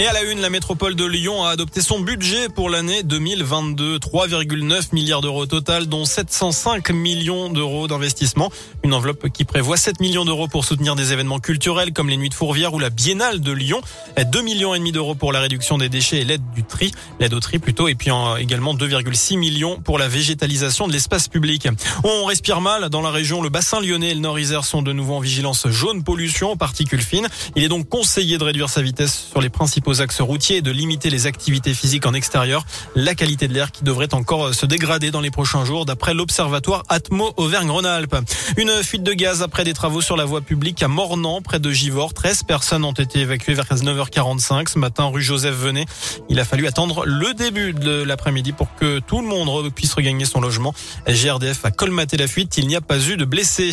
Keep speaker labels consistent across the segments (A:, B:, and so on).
A: Et à la une, la métropole de Lyon a adopté son budget pour l'année 2022. 3,9 milliards d'euros total, dont 705 millions d'euros d'investissement. Une enveloppe qui prévoit 7 millions d'euros pour soutenir des événements culturels comme les Nuits de Fourvière ou la Biennale de Lyon. 2 millions et demi d'euros pour la réduction des déchets et l'aide du tri, l'aide au tri plutôt, et puis également 2,6 millions pour la végétalisation de l'espace public. On respire mal dans la région. Le bassin lyonnais et le Nord-Isère sont de nouveau en vigilance jaune pollution, particules fines. Il est donc conseillé de réduire sa vitesse sur les principaux aux axes routiers et de limiter les activités physiques en extérieur. La qualité de l'air qui devrait encore se dégrader dans les prochains jours d'après l'observatoire Atmo Auvergne-Rhône-Alpes. Une fuite de gaz après des travaux sur la voie publique à Mornan, près de Givors. 13 personnes ont été évacuées vers 9h45 ce matin rue Joseph Venet. Il a fallu attendre le début de l'après-midi pour que tout le monde puisse regagner son logement. GRDF a colmaté la fuite. Il n'y a pas eu de blessés.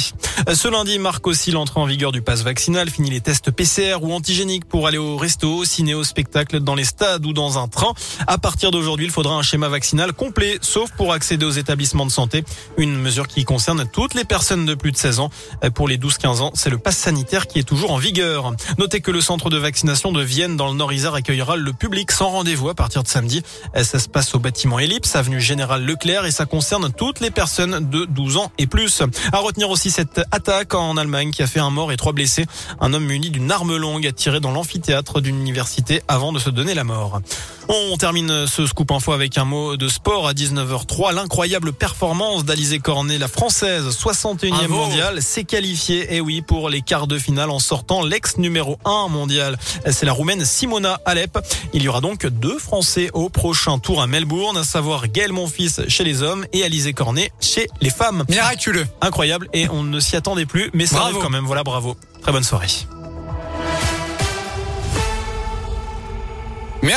A: Ce lundi marque aussi l'entrée en vigueur du pass vaccinal. Fini les tests PCR ou antigéniques pour aller au resto, ciné, spectacle dans les stades ou dans un train. À partir d'aujourd'hui, il faudra un schéma vaccinal complet, sauf pour accéder aux établissements de santé. Une mesure qui concerne toutes les personnes de plus de 16 ans. Pour les 12-15 ans, c'est le pass sanitaire qui est toujours en vigueur. Notez que le centre de vaccination de Vienne dans le Nord-Isère accueillera le public sans rendez-vous à partir de samedi. Ça se passe au bâtiment Ellipse, avenue Général Leclerc et ça concerne toutes les personnes de 12 ans et plus. À retenir aussi cette attaque en Allemagne qui a fait un mort et trois blessés. Un homme muni d'une arme longue a tiré dans l'amphithéâtre d'une université avant de se donner la mort. On termine ce scoop info avec un mot de sport à 19h03. L'incroyable performance d'Alizé Cornet, la française 61e mondiale, s'est qualifiée, et eh oui, pour les quarts de finale en sortant l'ex numéro 1 mondial. C'est la roumaine Simona Alep. Il y aura donc deux Français au prochain tour à Melbourne, à savoir Gaël Monfils chez les hommes et Alizé Cornet chez les femmes.
B: Miraculeux.
A: Incroyable et on ne s'y attendait plus, mais ça arrive quand même. Voilà, bravo. Très bonne soirée.